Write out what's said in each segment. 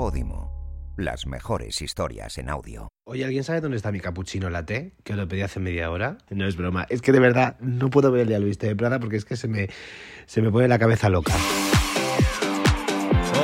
Podimo. Las mejores historias en audio. Oye, ¿alguien sabe dónde está mi capuchino latte? Que lo pedí hace media hora. No es broma. Es que de verdad no puedo ver el diablo viste de Prada porque es que se me, se me pone la cabeza loca.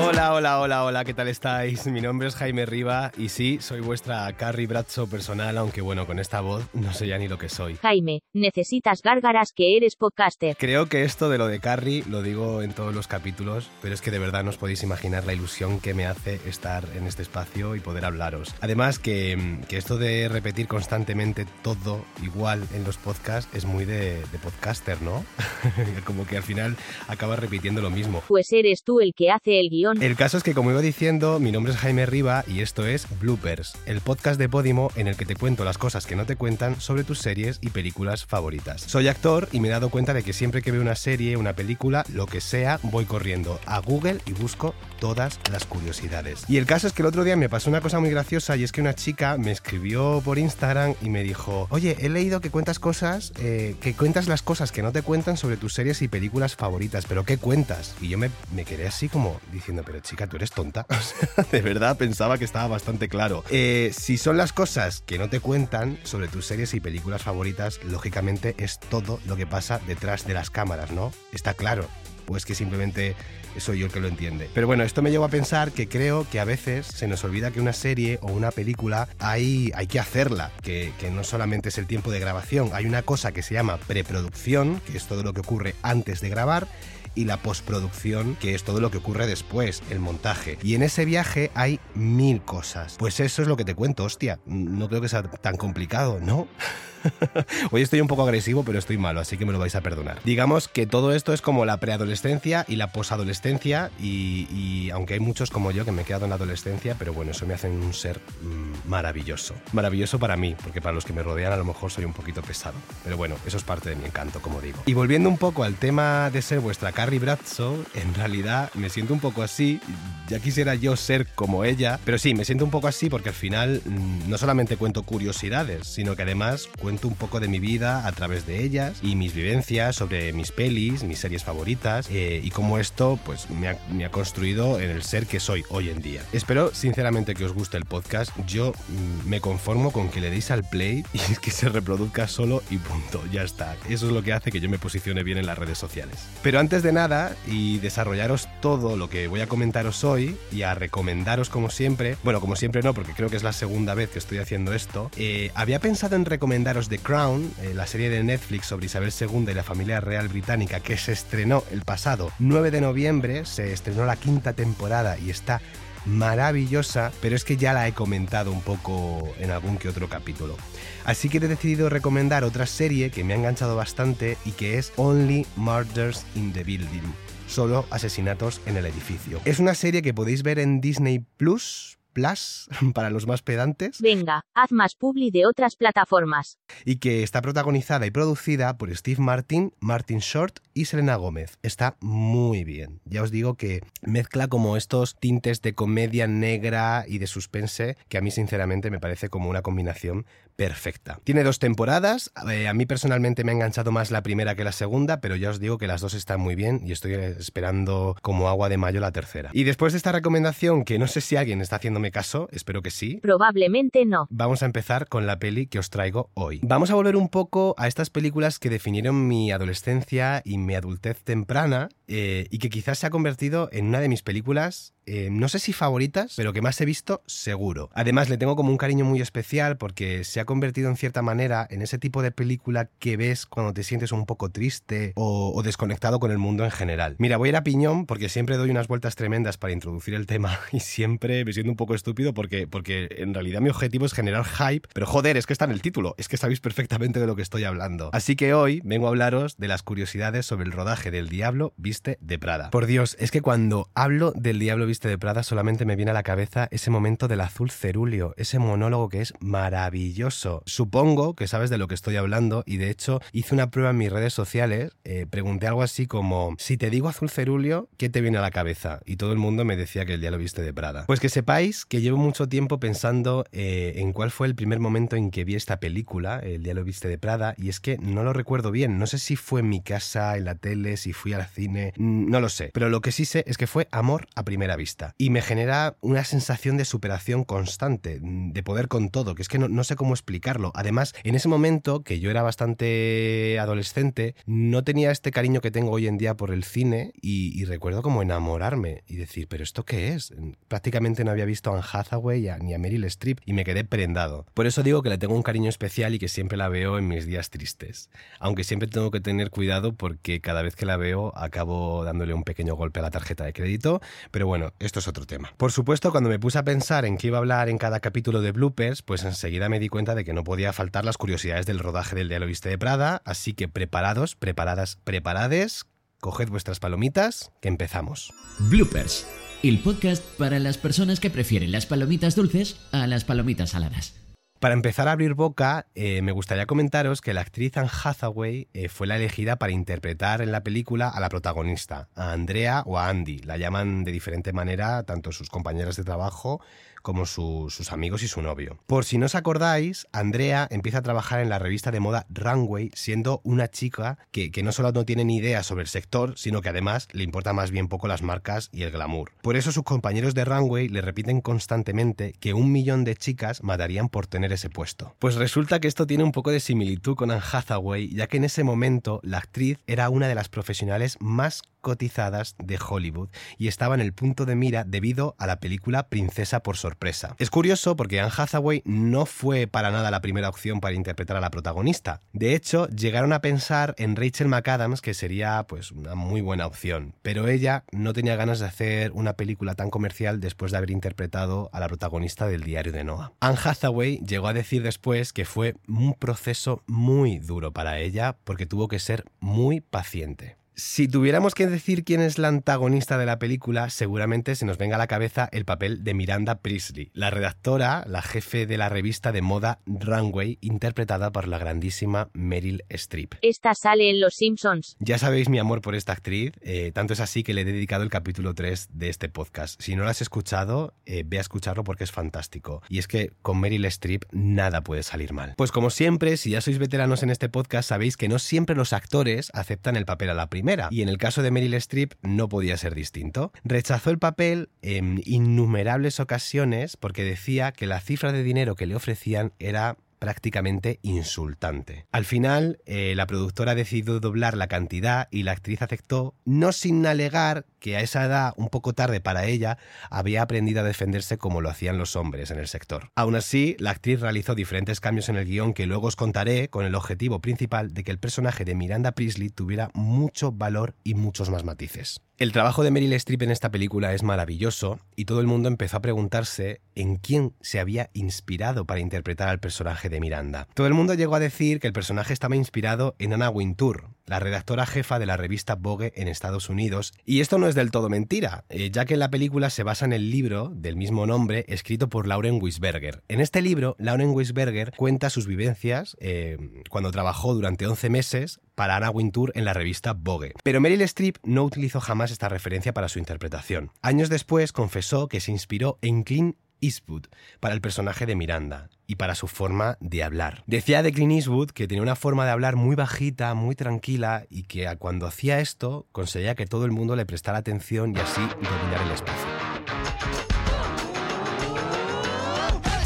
Hola, hola, hola, hola, ¿qué tal estáis? Mi nombre es Jaime Riva y sí, soy vuestra Carrie Bradshaw personal, aunque bueno, con esta voz no sé ya ni lo que soy. Jaime, necesitas gárgaras que eres podcaster. Creo que esto de lo de Carrie lo digo en todos los capítulos, pero es que de verdad no os podéis imaginar la ilusión que me hace estar en este espacio y poder hablaros. Además que, que esto de repetir constantemente todo igual en los podcasts es muy de, de podcaster, ¿no? Como que al final acabas repitiendo lo mismo. Pues eres tú el que hace el guion. El caso es que, como iba diciendo, mi nombre es Jaime Riva y esto es Bloopers, el podcast de Podimo en el que te cuento las cosas que no te cuentan sobre tus series y películas favoritas. Soy actor y me he dado cuenta de que siempre que veo una serie, una película, lo que sea, voy corriendo a Google y busco todas las curiosidades. Y el caso es que el otro día me pasó una cosa muy graciosa y es que una chica me escribió por Instagram y me dijo, oye, he leído que cuentas cosas, eh, que cuentas las cosas que no te cuentan sobre tus series y películas favoritas, pero ¿qué cuentas? Y yo me, me quedé así como diciendo, pero chica, tú eres tonta. de verdad pensaba que estaba bastante claro. Eh, si son las cosas que no te cuentan sobre tus series y películas favoritas, lógicamente es todo lo que pasa detrás de las cámaras, ¿no? Está claro. Pues que simplemente soy yo el que lo entiende. Pero bueno, esto me lleva a pensar que creo que a veces se nos olvida que una serie o una película hay, hay que hacerla, que, que no solamente es el tiempo de grabación, hay una cosa que se llama preproducción, que es todo lo que ocurre antes de grabar, y la postproducción, que es todo lo que ocurre después, el montaje. Y en ese viaje hay mil cosas. Pues eso es lo que te cuento, hostia. No creo que sea tan complicado, ¿no? Hoy estoy un poco agresivo, pero estoy malo, así que me lo vais a perdonar. Digamos que todo esto es como la preadolescencia y la posadolescencia, y, aunque hay muchos como yo que me he quedado en la adolescencia, pero bueno, eso me hace un ser mmm, maravilloso. Maravilloso para mí, porque para los que me rodean a lo mejor soy un poquito pesado. Pero bueno, eso es parte de mi encanto, como digo. Y volviendo un poco al tema de ser vuestra Carrie Bradshaw, en realidad me siento un poco así. Ya quisiera yo ser como ella, pero sí, me siento un poco así porque al final mmm, no solamente cuento curiosidades, sino que además cuento un poco de mi vida a través de ellas y mis vivencias sobre mis pelis, mis series favoritas eh, y cómo esto pues me ha, construido en el ser que soy hoy en día. Espero sinceramente que os guste el podcast. Yo mmm, me conformo con que le deis al play y que se reproduzca solo y punto. Ya está. Eso es lo que hace que yo me posicione bien en las redes sociales. Pero antes de nada y desarrollaros todo lo que voy a comentaros hoy y a recomendaros como siempre, bueno, como siempre no, porque creo que es la segunda vez que estoy haciendo esto, eh, había pensado en recomendaros The Crown, eh, la serie de Netflix sobre Isabel II y la familia real británica que se estrenó el pasado 9 de noviembre, se estrenó la quinta temporada y está maravillosa, pero es que ya la he comentado un poco en algún que otro capítulo. Así que he decidido recomendar otra serie que me ha enganchado bastante y que es Only Murders in the Building. Solo asesinatos en el edificio. Es una serie que podéis ver en Disney Plus, Plus para los más pedantes. Venga, haz más publi de otras plataformas. Y que está protagonizada y producida por Steve Martin, Martin Short y Selena Gómez. Está muy bien. Ya os digo que mezcla como estos tintes de comedia negra y de suspense que a mí sinceramente me parece como una combinación perfecta. Tiene dos temporadas, eh, a mí personalmente me ha enganchado más la primera que la segunda, pero ya os digo que las dos están muy bien y estoy esperando como agua de mayo la tercera. Y después de esta recomendación, que no sé si alguien está haciéndome caso, espero que sí. Probablemente no. Vamos a empezar con la peli que os traigo hoy. Vamos a volver un poco a estas películas que definieron mi adolescencia y mi adultez temprana eh, y que quizás se ha convertido en una de mis películas eh, no sé si favoritas, pero que más he visto seguro. Además, le tengo como un cariño muy especial porque se ha convertido en cierta manera en ese tipo de película que ves cuando te sientes un poco triste o, desconectado con el mundo en general. Mira, voy a ir a piñón porque siempre doy unas vueltas tremendas para introducir el tema y siempre me siento un poco estúpido porque, porque en realidad mi objetivo es generar hype, pero joder, es que está en el título, es que sabéis perfectamente de lo que estoy hablando. Así que hoy vengo a hablaros de las curiosidades sobre el rodaje del Diablo Viste de Prada. Por Dios, es que cuando hablo del Diablo Viste de Prada solamente me viene a la cabeza ese momento del azul cerúleo, ese monólogo que es maravilloso. Supongo que sabes de lo que estoy hablando y de hecho hice una prueba en mis redes sociales, eh, pregunté algo así como, si te digo azul cerúleo, ¿qué te viene a la cabeza? Y todo el mundo me decía que el día lo viste de Prada. Pues que sepáis que llevo mucho tiempo pensando eh, en cuál fue el primer momento en que vi esta película, el día lo viste de Prada, y es que no lo recuerdo bien, no sé si fue en mi casa, en la tele, si fui al cine, no lo sé, pero lo que sí sé es que fue amor a primera vista. Y me genera una sensación de superación constante, de poder con todo, que es que no, sé cómo explicarlo. Además, en ese momento, que yo era bastante adolescente, no tenía este cariño que tengo hoy en día por el cine y, recuerdo como enamorarme y decir, ¿pero esto qué es? Prácticamente no había visto a Anne Hathaway ni a Meryl Streep y me quedé prendado. Por eso digo que le tengo un cariño especial y que siempre la veo en mis días tristes. Aunque siempre tengo que tener cuidado porque cada vez que la veo acabo dándole un pequeño golpe a la tarjeta de crédito, pero bueno, esto es otro tema. Por supuesto, cuando me puse a pensar en qué iba a hablar en cada capítulo de bloopers, pues enseguida me di cuenta de que no podía faltar las curiosidades del rodaje del Diálogo Viste de Prada, así que preparados, preparadas, preparades, coged vuestras palomitas, que empezamos. Bloopers, el podcast para las personas que prefieren las palomitas dulces a las palomitas saladas. Para empezar a abrir boca, eh, me gustaría comentaros que la actriz Anne Hathaway eh, fue la elegida para interpretar en la película a la protagonista, a Andrea o a Andy. La llaman de diferente manera tanto sus compañeras de trabajo como sus amigos y su novio. Por si no os acordáis, Andrea empieza a trabajar en la revista de moda Runway siendo una chica que, que no solo no tiene ni idea sobre el sector, sino que además le importa más bien poco las marcas y el glamour. Por eso sus compañeros de Runway le repiten constantemente que un millón de chicas matarían por ese puesto. Pues resulta que esto tiene un poco de similitud con Anne Hathaway, ya que en ese momento la actriz era una de las profesionales más cotizadas de Hollywood y estaba en el punto de mira debido a la película Princesa por sorpresa. Es curioso porque Anne Hathaway no fue para nada la primera opción para interpretar a la protagonista. De hecho, llegaron a pensar en Rachel McAdams, que sería pues una muy buena opción, pero ella no tenía ganas de hacer una película tan comercial después de haber interpretado a la protagonista del diario de Noah. Anne Hathaway llegó a decir después que fue un proceso muy duro para ella porque tuvo que ser muy paciente. Si tuviéramos que decir quién es la antagonista de la película, seguramente se nos venga a la cabeza el papel de Miranda Priestley, la redactora, la jefe de la revista de moda Runway, interpretada por la grandísima Meryl Streep. Esta sale en Los Simpsons. Ya sabéis mi amor por esta actriz, eh, tanto es así que le he dedicado el capítulo 3 de este podcast. Si no lo has escuchado, eh, ve a escucharlo porque es fantástico. Y es que con Meryl Streep nada puede salir mal. Pues como siempre, si ya sois veteranos en este podcast, sabéis que no siempre los actores aceptan el papel a la primera y en el caso de Meryl Streep no podía ser distinto. Rechazó el papel en innumerables ocasiones porque decía que la cifra de dinero que le ofrecían era prácticamente insultante. Al final, eh, la productora decidió doblar la cantidad y la actriz aceptó, no sin alegar que a esa edad, un poco tarde para ella, había aprendido a defenderse como lo hacían los hombres en el sector. Aún así, la actriz realizó diferentes cambios en el guion que luego os contaré con el objetivo principal de que el personaje de Miranda Priestley tuviera mucho valor y muchos más matices. El trabajo de Meryl Streep en esta película es maravilloso y todo el mundo empezó a preguntarse en quién se había inspirado para interpretar al personaje de Miranda. Todo el mundo llegó a decir que el personaje estaba inspirado en Anna Wintour, la redactora jefa de la revista Vogue en Estados Unidos, y esto no es del todo mentira, eh, ya que la película se basa en el libro del mismo nombre escrito por Lauren Wisberger. En este libro, Lauren Wisberger cuenta sus vivencias eh, cuando trabajó durante 11 meses para Anna Wintour en la revista Vogue. Pero Meryl Streep no utilizó jamás esta referencia para su interpretación. Años después confesó que se inspiró en Clint Eastwood para el personaje de Miranda y para su forma de hablar. Decía de Clint Eastwood que tenía una forma de hablar muy bajita, muy tranquila y que cuando hacía esto conseguía que todo el mundo le prestara atención y así dominar el espacio.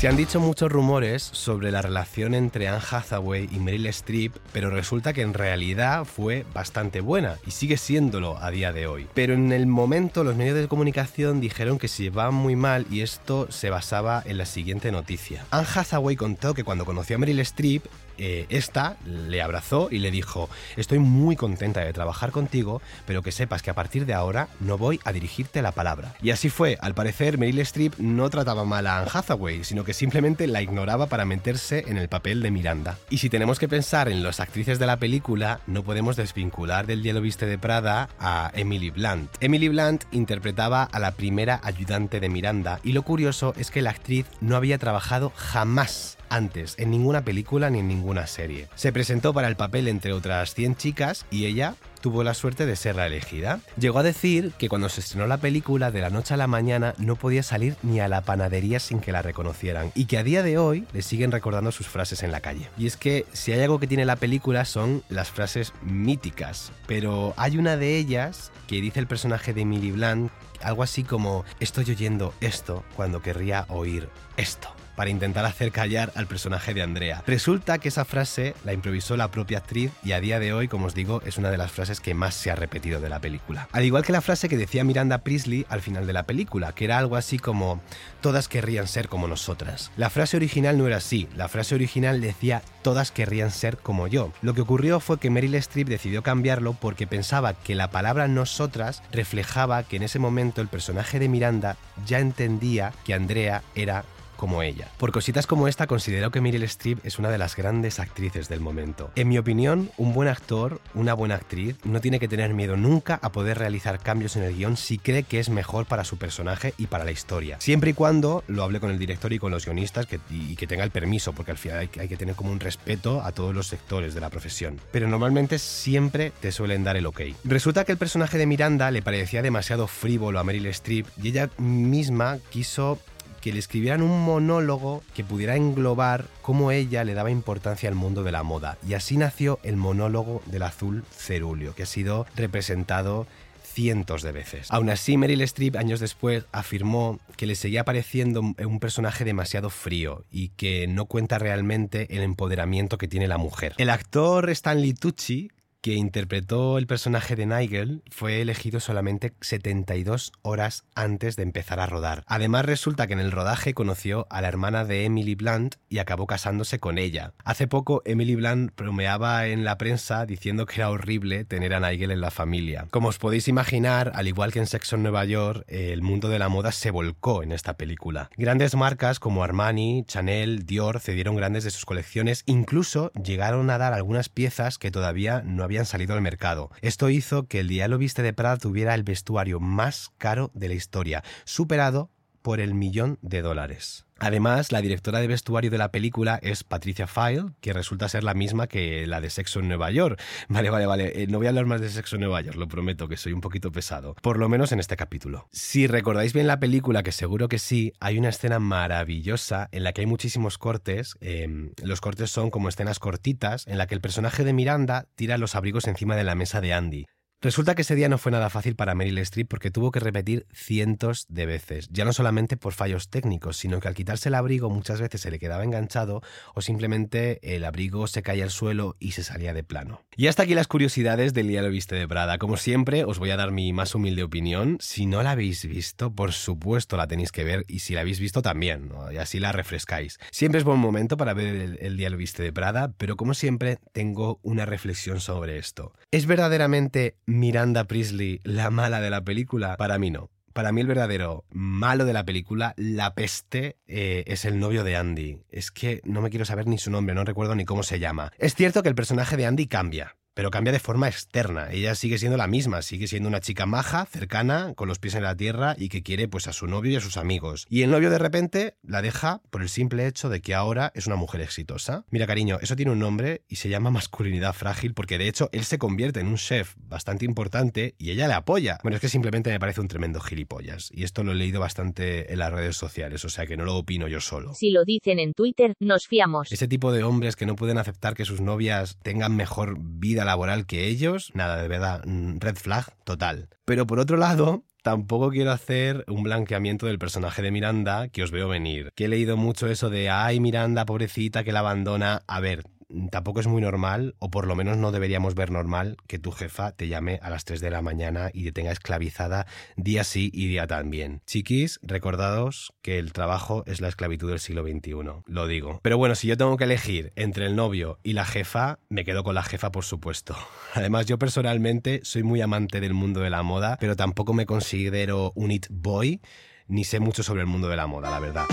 Se han dicho muchos rumores sobre la relación entre Anne Hathaway y Meryl Streep, pero resulta que en realidad fue bastante buena y sigue siéndolo a día de hoy. Pero en el momento los medios de comunicación dijeron que se iba muy mal y esto se basaba en la siguiente noticia. Anne Hathaway contó que cuando conoció a Meryl Streep eh, esta le abrazó y le dijo, estoy muy contenta de trabajar contigo, pero que sepas que a partir de ahora no voy a dirigirte la palabra. Y así fue, al parecer Meryl Streep no trataba mal a Anne Hathaway, sino que simplemente la ignoraba para meterse en el papel de Miranda. Y si tenemos que pensar en las actrices de la película, no podemos desvincular del Hielo Viste de Prada a Emily Blunt. Emily Blunt interpretaba a la primera ayudante de Miranda y lo curioso es que la actriz no había trabajado jamás antes en ninguna película ni en ninguna serie. Se presentó para el papel entre otras 100 chicas y ella tuvo la suerte de ser la elegida. Llegó a decir que cuando se estrenó la película de la noche a la mañana no podía salir ni a la panadería sin que la reconocieran y que a día de hoy le siguen recordando sus frases en la calle. Y es que si hay algo que tiene la película son las frases míticas, pero hay una de ellas que dice el personaje de Emily Blunt algo así como estoy oyendo esto cuando querría oír esto para intentar hacer callar al personaje de Andrea. Resulta que esa frase la improvisó la propia actriz y a día de hoy, como os digo, es una de las frases que más se ha repetido de la película. Al igual que la frase que decía Miranda Priestley al final de la película, que era algo así como todas querrían ser como nosotras. La frase original no era así, la frase original decía todas querrían ser como yo. Lo que ocurrió fue que Meryl Streep decidió cambiarlo porque pensaba que la palabra nosotras reflejaba que en ese momento el personaje de Miranda ya entendía que Andrea era como ella. Por cositas como esta considero que Meryl Streep es una de las grandes actrices del momento. En mi opinión, un buen actor, una buena actriz, no tiene que tener miedo nunca a poder realizar cambios en el guion si cree que es mejor para su personaje y para la historia. Siempre y cuando lo hable con el director y con los guionistas y que tenga el permiso, porque al final hay, hay que tener como un respeto a todos los sectores de la profesión. Pero normalmente siempre te suelen dar el ok. Resulta que el personaje de Miranda le parecía demasiado frívolo a Meryl Streep y ella misma quiso que le escribieran un monólogo que pudiera englobar cómo ella le daba importancia al mundo de la moda. Y así nació el monólogo del azul cerúleo, que ha sido representado cientos de veces. Aún así, Meryl Streep años después afirmó que le seguía pareciendo un personaje demasiado frío y que no cuenta realmente el empoderamiento que tiene la mujer. El actor Stanley Tucci, que interpretó el personaje de Nigel, fue elegido solamente 72 horas antes de empezar a rodar. Además, resulta que en el rodaje conoció a la hermana de Emily Blunt y acabó casándose con ella. Hace poco, Emily Blunt bromeaba en la prensa diciendo que era horrible tener a Nigel en la familia. Como os podéis imaginar, al igual que en Sexo en Nueva York, el mundo de la moda se volcó en esta película. Grandes marcas como Armani, Chanel, Dior cedieron grandes de sus colecciones, incluso llegaron a dar algunas piezas que todavía no habían salido al mercado. Esto hizo que el Diablo Viste de Prada tuviera el vestuario más caro de la historia, superado por el millón de dólares. Además, la directora de vestuario de la película es Patricia File, que resulta ser la misma que la de Sexo en Nueva York. Vale, vale, vale. Eh, no voy a hablar más de Sexo en Nueva York, lo prometo, que soy un poquito pesado. Por lo menos en este capítulo. Si recordáis bien la película, que seguro que sí, hay una escena maravillosa en la que hay muchísimos cortes. Em, los cortes son como escenas cortitas en la que el personaje de Miranda tira los abrigos encima de la mesa de Andy. Resulta que ese día no fue nada fácil para Meryl Streep porque tuvo que repetir cientos de veces, ya no solamente por fallos técnicos, sino que al quitarse el abrigo muchas veces se le quedaba enganchado o simplemente el abrigo se caía al suelo y se salía de plano. Y hasta aquí las curiosidades del día lo viste de Prada. Como siempre, os voy a dar mi más humilde opinión. Si no la habéis visto, por supuesto la tenéis que ver y si la habéis visto también, y así la refrescáis. Siempre es buen momento para ver el, el día lo viste de Prada, pero como siempre tengo una reflexión sobre esto. ¿Es verdaderamente Miranda Priestley la mala de la película? Para mí no. Para mí el verdadero malo de la película, la peste, eh, es el novio de Andy. Es que no me quiero saber ni su nombre, no recuerdo ni cómo se llama. Es cierto que el personaje de Andy cambia, pero cambia de forma externa. Ella sigue siendo la misma, sigue siendo una chica maja, cercana, con los pies en la tierra y que quiere pues a su novio y a sus amigos. Y el novio de repente la deja por el simple hecho de que ahora es una mujer exitosa. Mira cariño, eso tiene un nombre y se llama masculinidad frágil porque de hecho él se convierte en un chef bastante importante y ella le apoya. Bueno, es que simplemente me parece un tremendo gilipollas y esto lo he leído bastante en las redes sociales, o sea que no lo opino yo solo. Si lo dicen en Twitter, nos fiamos. Ese tipo de hombres que no pueden aceptar que sus novias tengan mejor vida laboral que ellos, nada, de verdad, mm, red flag total. Pero por otro lado, Tampoco quiero hacer un blanqueamiento del personaje de Miranda que os veo venir. Que he leído mucho eso de, ay Miranda, pobrecita, que la abandona. A ver, tampoco es muy normal, o por lo menos no deberíamos ver normal, que tu jefa te llame a las 3 de la mañana y te tenga esclavizada día sí y día también. Chiquis, recordados que el trabajo es la esclavitud del siglo XXI, lo digo. Pero bueno, si yo tengo que elegir entre el novio y la jefa, me quedo con la jefa, por supuesto. Además, yo personalmente soy muy amante del mundo de la moda, pero tampoco me considero un it boy, ni sé mucho sobre el mundo de la moda, la verdad.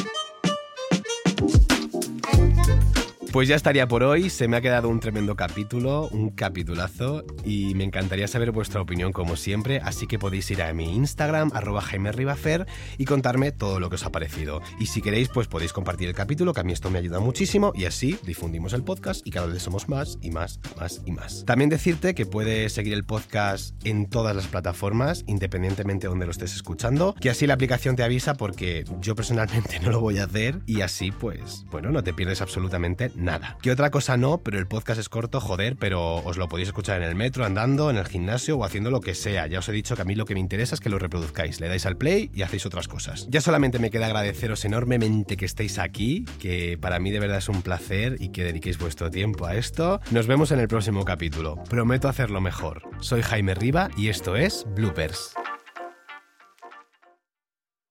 Pues ya estaría por hoy, se me ha quedado un tremendo capítulo, un capitulazo y me encantaría saber vuestra opinión como siempre, así que podéis ir a mi Instagram, arroba Jaime Ribafer y contarme todo lo que os ha parecido. Y si queréis, pues podéis compartir el capítulo, que a mí esto me ayuda muchísimo y así difundimos el podcast y cada vez somos más y más, más y más. También decirte que puedes seguir el podcast en todas las plataformas, independientemente de donde lo estés escuchando, que así la aplicación te avisa porque yo personalmente no lo voy a hacer y así pues, bueno, no te pierdes absolutamente nada. ¿Qué otra cosa no? Pero el podcast es corto, joder, pero os lo podéis escuchar en el metro, andando, en el gimnasio o haciendo lo que sea. Ya os he dicho que a mí lo que me interesa es que lo reproduzcáis. Le dais al play y hacéis otras cosas. Ya solamente me queda agradeceros enormemente que estéis aquí, que para mí de verdad es un placer y que dediquéis vuestro tiempo a esto. Nos vemos en el próximo capítulo. Prometo hacerlo mejor. Soy Jaime Riva y esto es Bloopers.